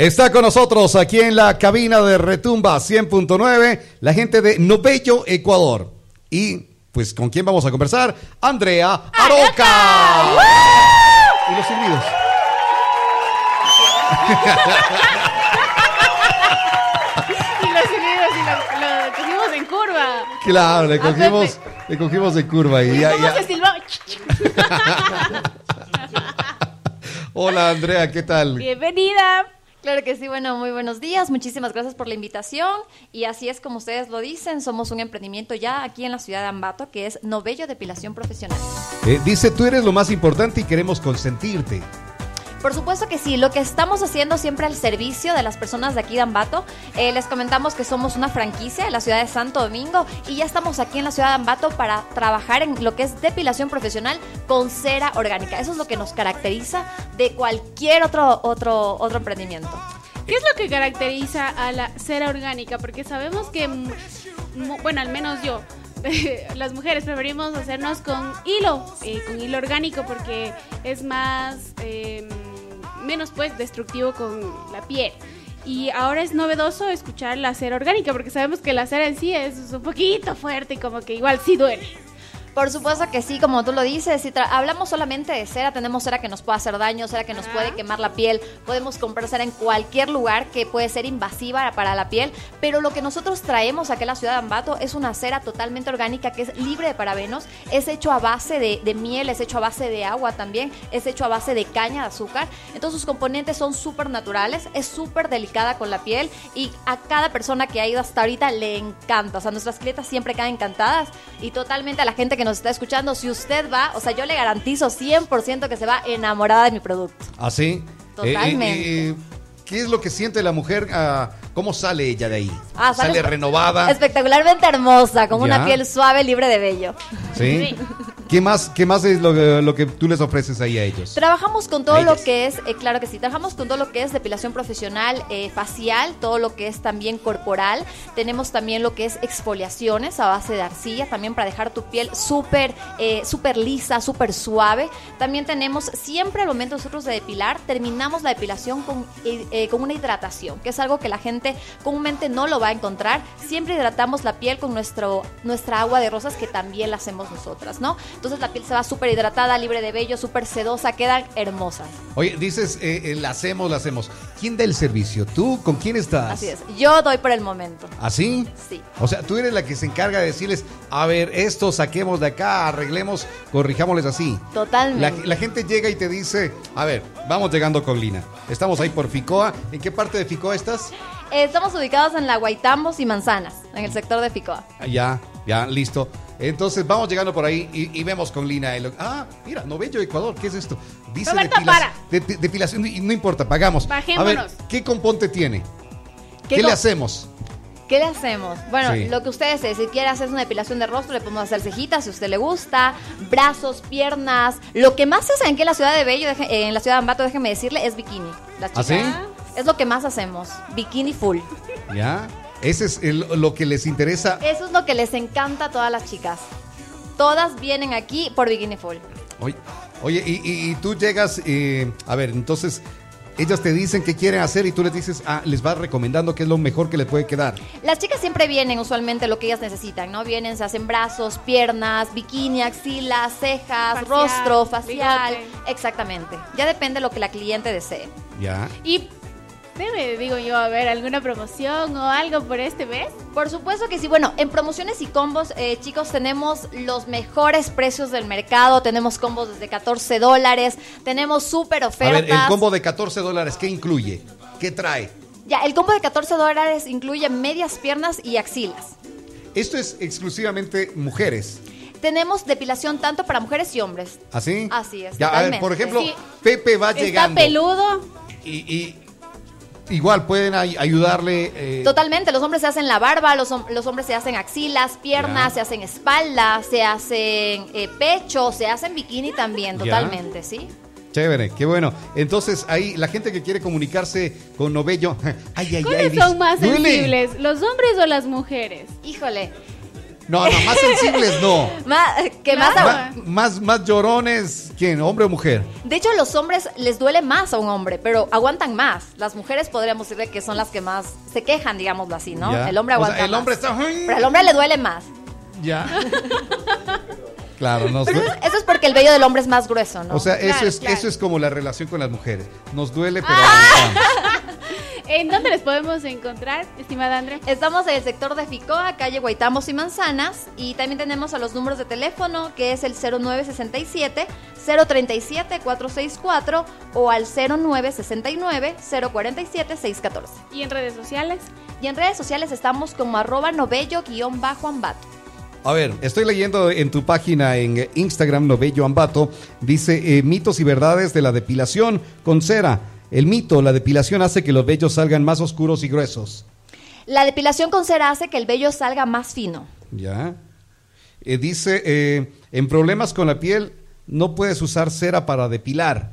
Está con nosotros aquí en la cabina de Retumba 100.9 la gente de Novello, Ecuador. Y pues con quién vamos a conversar? Andrea Aroca. Y los silbidos. y los silbidos y lo, lo cogimos en curva. Claro, le A cogimos, Pepe. le cogimos de curva y ya, ¿Cómo ya. se silbó? Hola Andrea, ¿qué tal? Bienvenida. Claro que sí, bueno, muy buenos días, muchísimas gracias por la invitación y así es como ustedes lo dicen, somos un emprendimiento ya aquí en la ciudad de Ambato que es Novello Depilación Profesional. Eh, dice, tú eres lo más importante y queremos consentirte. Por supuesto que sí, lo que estamos haciendo siempre al servicio de las personas de aquí de Ambato, eh, les comentamos que somos una franquicia de la ciudad de Santo Domingo y ya estamos aquí en la ciudad de Ambato para trabajar en lo que es depilación profesional con cera orgánica. Eso es lo que nos caracteriza de cualquier otro, otro, otro emprendimiento. ¿Qué es lo que caracteriza a la cera orgánica? Porque sabemos que, mm, bueno, al menos yo, las mujeres preferimos hacernos con hilo, eh, con hilo orgánico, porque es más, eh, menos pues destructivo con la piel. Y ahora es novedoso escuchar la cera orgánica, porque sabemos que la cera en sí es un poquito fuerte y como que igual sí duele. Por supuesto que sí, como tú lo dices, si hablamos solamente de cera, tenemos cera que nos puede hacer daño, cera que nos Ajá. puede quemar la piel, podemos comprar cera en cualquier lugar que puede ser invasiva para la piel, pero lo que nosotros traemos aquí a la ciudad de Ambato es una cera totalmente orgánica que es libre de parabenos, es hecho a base de, de miel, es hecho a base de agua también, es hecho a base de caña de azúcar, entonces sus componentes son súper naturales, es súper delicada con la piel y a cada persona que ha ido hasta ahorita le encanta, o sea, nuestras clientas siempre quedan encantadas y totalmente a la gente que nos está escuchando, si usted va, o sea, yo le garantizo 100% que se va enamorada de mi producto. ¿Así? Totalmente. ¿Qué es lo que siente la mujer? ah, ¿Cómo sale ella de ahí? Ah, ¿Sale sale renovada? Espectacularmente hermosa, con Ya. una piel suave, libre de vello. ¿Sí? Sí. ¿Qué más, qué más es lo, que- lo que tú les ofreces ahí a ellos? Trabajamos con todo lo que es, eh, claro que sí, trabajamos con todo lo que es depilación profesional, eh, facial, todo lo que es también corporal. Tenemos también lo que es exfoliaciones a base de arcilla, también para dejar tu piel súper eh, súper lisa, súper suave. También tenemos, siempre al momento nosotros de depilar, terminamos la depilación con, eh, con una hidratación, que es algo que la gente comúnmente no lo va a encontrar. Siempre hidratamos la piel con nuestro, nuestra agua de rosas, que también la hacemos nosotras, ¿no? Entonces la piel se va súper hidratada, libre de vello, súper sedosa, quedan hermosas. Oye, dices, eh, eh, la hacemos, la hacemos. ¿Quién da el servicio? ¿Tú? ¿Con quién estás? Así es. Yo doy por el momento. ¿Así? Sí. O sea, tú eres la que se encarga de decirles, a ver, esto saquemos de acá, arreglemos, corrijámosles así. Totalmente. la gente llega y te dice, a ver, vamos llegando con Lina. Estamos ahí por Ficoa. ¿En qué parte de Ficoa estás? Eh, Estamos ubicados en la Guaitambos y Manzanas, en el sector de Ficoa. Ah, Ya, ya, listo. Entonces vamos llegando por ahí y, y vemos con Lina. el- ah, mira, Novello Ecuador, ¿qué es esto? Dice Roberto, depilac- para. de- de- depilación, y no importa, pagamos. Bajémonos. A ver, ¿qué componte tiene? ¿Qué, ¿Qué le hacemos? ¿Qué le hacemos? Bueno, Sí. lo que ustedes. Si quiere hacer una depilación de rostro, le podemos hacer cejitas si a usted le gusta, brazos, piernas. Lo que más se hace aquí en la ciudad de Bello, deje- eh, en la ciudad de Ambato, déjenme decirle, es bikini. Las ¿Ah, sí? Es lo que más hacemos. Bikini full. ¿Ya? Ese es el- lo que les interesa. Eso es lo que les encanta a todas las chicas. Todas vienen aquí por bikini full. Oye, oye y, y- y tú llegas, eh, a ver, entonces ellas te dicen qué quieren hacer y tú les dices, ah, les vas recomendando qué es lo mejor que les puede quedar. Las chicas siempre vienen usualmente lo que ellas necesitan, ¿no? Vienen, se hacen brazos, piernas, bikini, axilas, cejas, Facial, rostro, facial. bigote. Exactamente. Ya depende de lo que la cliente desee. ¿Ya? Y debe, digo yo, a ver, alguna promoción o algo por este mes. Por supuesto que sí. Bueno, en promociones y combos, eh, chicos, tenemos los mejores precios del mercado. Tenemos combos desde 14 dólares. Tenemos súper A ofertas. ver, el combo de 14 dólares, ¿qué incluye? ¿Qué trae? Ya, el combo de 14 dólares incluye medias piernas y axilas. Esto es exclusivamente mujeres. Tenemos depilación tanto para mujeres y hombres. ¿Así? Así es, Ya, a ver, por ejemplo, Sí. Pepe va Está llegando. peludo. Y, y igual pueden ay- ayudarle. eh, Totalmente, los hombres se hacen la barba, los, hom- los hombres se hacen axilas, piernas, Ya. se hacen espalda, se hacen eh, pecho, se hacen bikini también, Ya. totalmente, ¿sí? Chévere, qué bueno. Entonces, ahí la gente que quiere comunicarse con Novello. Ay, ay, ay. ¿Cuáles dice, son más "Duele". sensibles, los hombres o las mujeres? Híjole, No, no, más sensibles no. Más, que más, Claro. Más, más llorones, ¿quién? ¿Hombre o mujer? De hecho, los hombres les duele más a un hombre, pero aguantan más. Las mujeres podríamos decirle que son las que más se quejan, digámoslo así, ¿no? Ya. El hombre O sea, aguanta el hombre más. está- Pero al hombre le duele más. Ya. Claro, no Pero eso, es porque el vello del hombre es más grueso, ¿no? O sea, eso Claro, es, claro. eso es como la relación con las mujeres. Nos duele, pero Ah. ¿En dónde les podemos encontrar, estimada Andrea? Estamos en el sector de Ficoa, calle Guaitamos y Manzanas. Y también tenemos a los números de teléfono, que es el 0967 037 464 o al 0969 047 614. ¿Y en redes sociales? Y en redes sociales estamos como arroba novello-ambato. A ver, estoy leyendo en tu página en Instagram, Novello Ambato, dice eh, mitos y verdades de la depilación con cera. El mito, la depilación hace que los vellos salgan más oscuros y gruesos. La depilación con cera hace que el vello salga más fino. Ya. Eh, dice, eh, en problemas con la piel no puedes usar cera para depilar.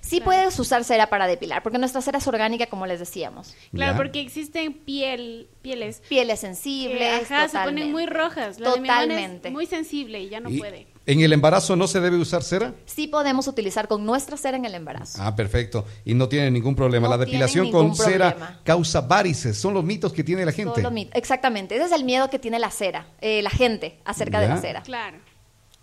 Sí puedes usar cera para depilar, porque nuestra cera es orgánica, como les decíamos. Claro, Ya. porque existen piel, pieles Pieles que sensibles, ajá, se ponen muy rojas. La de mi hermana es Totalmente. muy sensible y ya no Y puede. ¿En el embarazo no se debe usar cera? Sí podemos utilizar con nuestra cera en el embarazo. Ah, perfecto. Y no tiene ningún problema. No la depilación con cera causa varices. Son los mitos que tiene la gente. Solo mit- Exactamente, ese es el miedo que tiene la cera, eh, la gente acerca de la cera. Claro.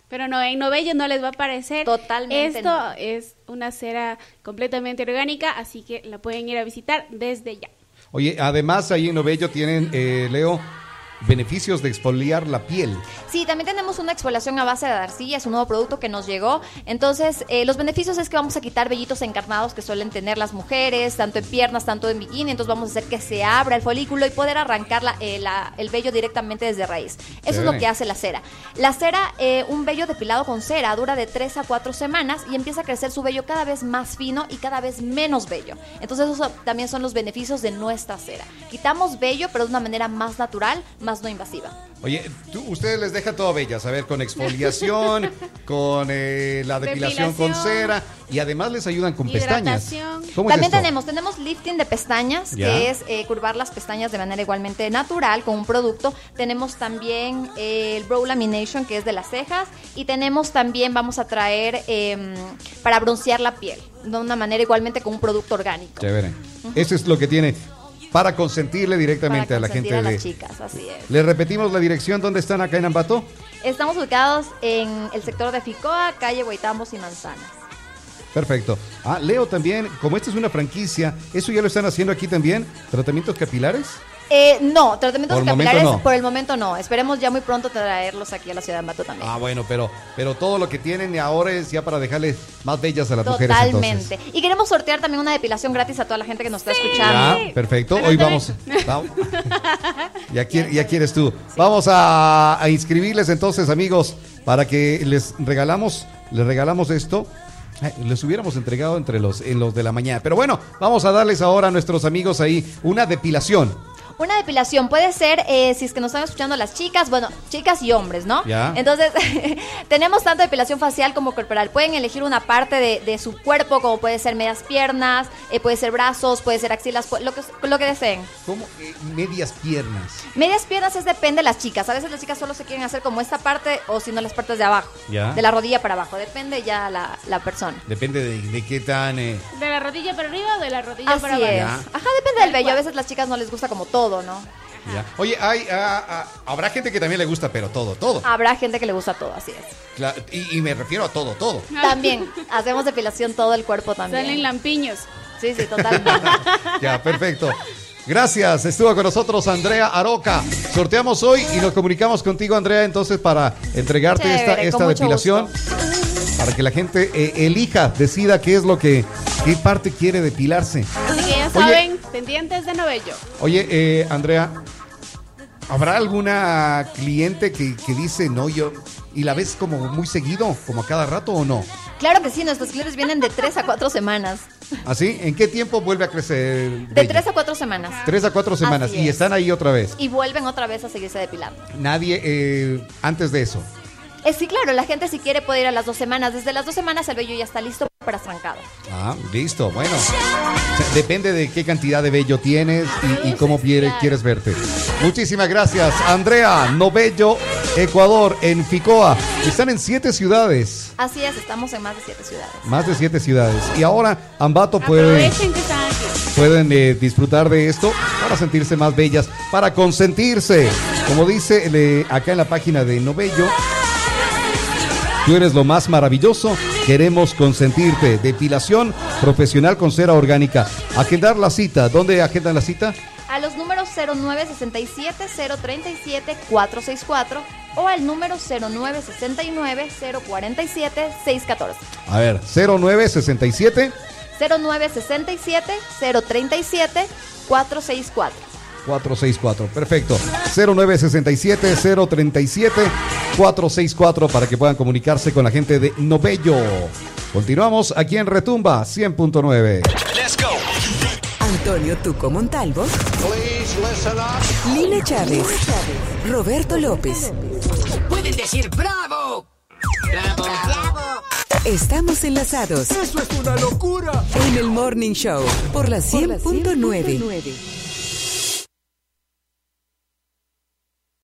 Pero no, en Novello no les va a parecer. Totalmente Esto no. es una cera completamente orgánica, así que la pueden ir a visitar desde ya. Oye, además ahí en Novello tienen, eh, Leo, beneficios de exfoliar la piel. Sí, también tenemos una exfoliación a base de arcilla, es un nuevo producto que nos llegó. Entonces, eh, los beneficios es que vamos a quitar vellitos encarnados que suelen tener las mujeres, tanto en piernas, tanto en bikini. Entonces, vamos a hacer que se abra el folículo y poder arrancar la- eh, la- el vello directamente desde raíz. Eso es lo que hace la cera. La cera, eh, un vello depilado con cera, dura de 3 a 4 semanas y empieza a crecer su vello cada vez más fino y cada vez menos vello. Entonces, esos también son los beneficios de nuestra cera. Quitamos vello, pero de una manera más natural, más no invasiva. Oye, tú, ustedes les dejan todo bellas, a ver, con exfoliación, con eh, la depilación con cera y además les ayudan con pestañas. ¿Cómo También tenemos, tenemos lifting de pestañas, Ya. que es eh, curvar las pestañas de manera igualmente natural con un producto. Tenemos también eh, el brow lamination, que es de las cejas. Y tenemos también, vamos a traer em, para broncear la piel, de una manera igualmente con un producto orgánico. Chévere. Eso es lo que tiene para consentirle Para directamente a la gente a de... chicas, así es. ¿Le repetimos la dirección donde están acá en Ambato? Estamos ubicados en el sector de Ficoa, calle Guaitamos y Manzanas. Perfecto. Ah, Leo también, como esta es una franquicia, ¿eso ya lo están haciendo aquí también? ¿Tratamientos capilares? Eh, no, tratamientos Por capilares no. por el momento no. Esperemos ya muy pronto traerlos aquí a la ciudad de Ambato también. Ah, bueno, pero, pero todo lo que tienen ahora es ya para dejarles más bellas a las mujeres. Totalmente. Y queremos sortear también una depilación gratis a toda la gente que nos está escuchando. Ya, perfecto. Pero Hoy vamos. vamos. ya, quiere- ya quieres tú. Vamos a, a inscribirles entonces, amigos, para que les regalamos, les regalamos esto. Les hubiéramos entregado entre los, en los de la mañana. Pero bueno, vamos a darles ahora a nuestros amigos ahí una depilación. Una depilación puede ser, eh, si es que nos están escuchando las chicas, bueno, chicas y hombres, ¿no? Ya. Entonces, tenemos tanto depilación facial como corporal. Pueden elegir una parte de, de su cuerpo, como puede ser medias piernas, eh, puede ser brazos, puede ser axilas, lo que, lo que deseen. Como eh, medias piernas. Medias piernas es depende de las chicas. A veces las chicas solo se quieren hacer como esta parte o si no las partes de abajo. Ya. De la rodilla para abajo. Depende ya la, la persona. Depende de, de qué tan. eh, ¿De la rodilla para arriba o de la rodilla Así para abajo? es. Ajá, depende del vello. A veces las chicas no les gusta como todo, ¿no? ya. Oye, hay, ah, ah, habrá gente que también le gusta, pero todo, todo. Habrá gente que le gusta todo, así es. Cla- y, y me refiero a todo, todo. También hacemos depilación todo el cuerpo también. Salen lampiños. Sí, sí, totalmente. Ya, perfecto. Gracias, estuvo con nosotros Andrea Aroca. Sorteamos hoy y nos comunicamos contigo, Andrea, entonces para entregarte Chévere, esta, con esta mucho depilación. Para que la gente eh, elija, decida qué es lo que, qué parte quiere depilarse. Así que ya Oye. saben, pendientes de Novello. Oye, eh, Andrea, ¿habrá alguna cliente que, que dice no yo y la ves como muy seguido, como a cada rato o no? claro que sí, nuestros clientes vienen de 3 a 4 semanas. ¿Así? ¿En qué tiempo vuelve a crecer? De? 3 a 4 semanas. Tres a cuatro semanas Así y es. están ahí otra vez. Y vuelven otra vez a seguirse depilando. Nadie eh, antes de eso. Eh, sí, claro, la gente si quiere puede ir a las dos semanas. Desde las dos semanas el vello ya está listo para trancado. Ah, listo, bueno. O sea, depende de qué cantidad de vello tienes y, y cómo quiere- quieres verte. Muchísimas gracias, Andrea Novello, Ecuador, en Ficoa. Están en siete ciudades, Así es, estamos en más de siete ciudades. más de siete ciudades. Y ahora Ambato puede, Aprovechen que están aquí. pueden eh, disfrutar de esto para sentirse más bellas, para consentirse. Como dice eh, acá en la página de Novello, tú eres lo más maravilloso, queremos consentirte. Depilación profesional con cera orgánica. Agendar la cita. ¿Dónde agendan la cita? A los números 0967-037-464 o al número 0969-047-614. A ver, 0967 0967-037-464. 464. Perfecto. 0967-037-464 para que puedan comunicarse con la gente de Novello. Continuamos aquí en Retumba 100.9. Antonio Tuco Montalvo. Lina Chávez. Roberto López. Pueden decir bravo. Bravo. Estamos enlazados Eso es una locura. en el Morning Show por la 100.9.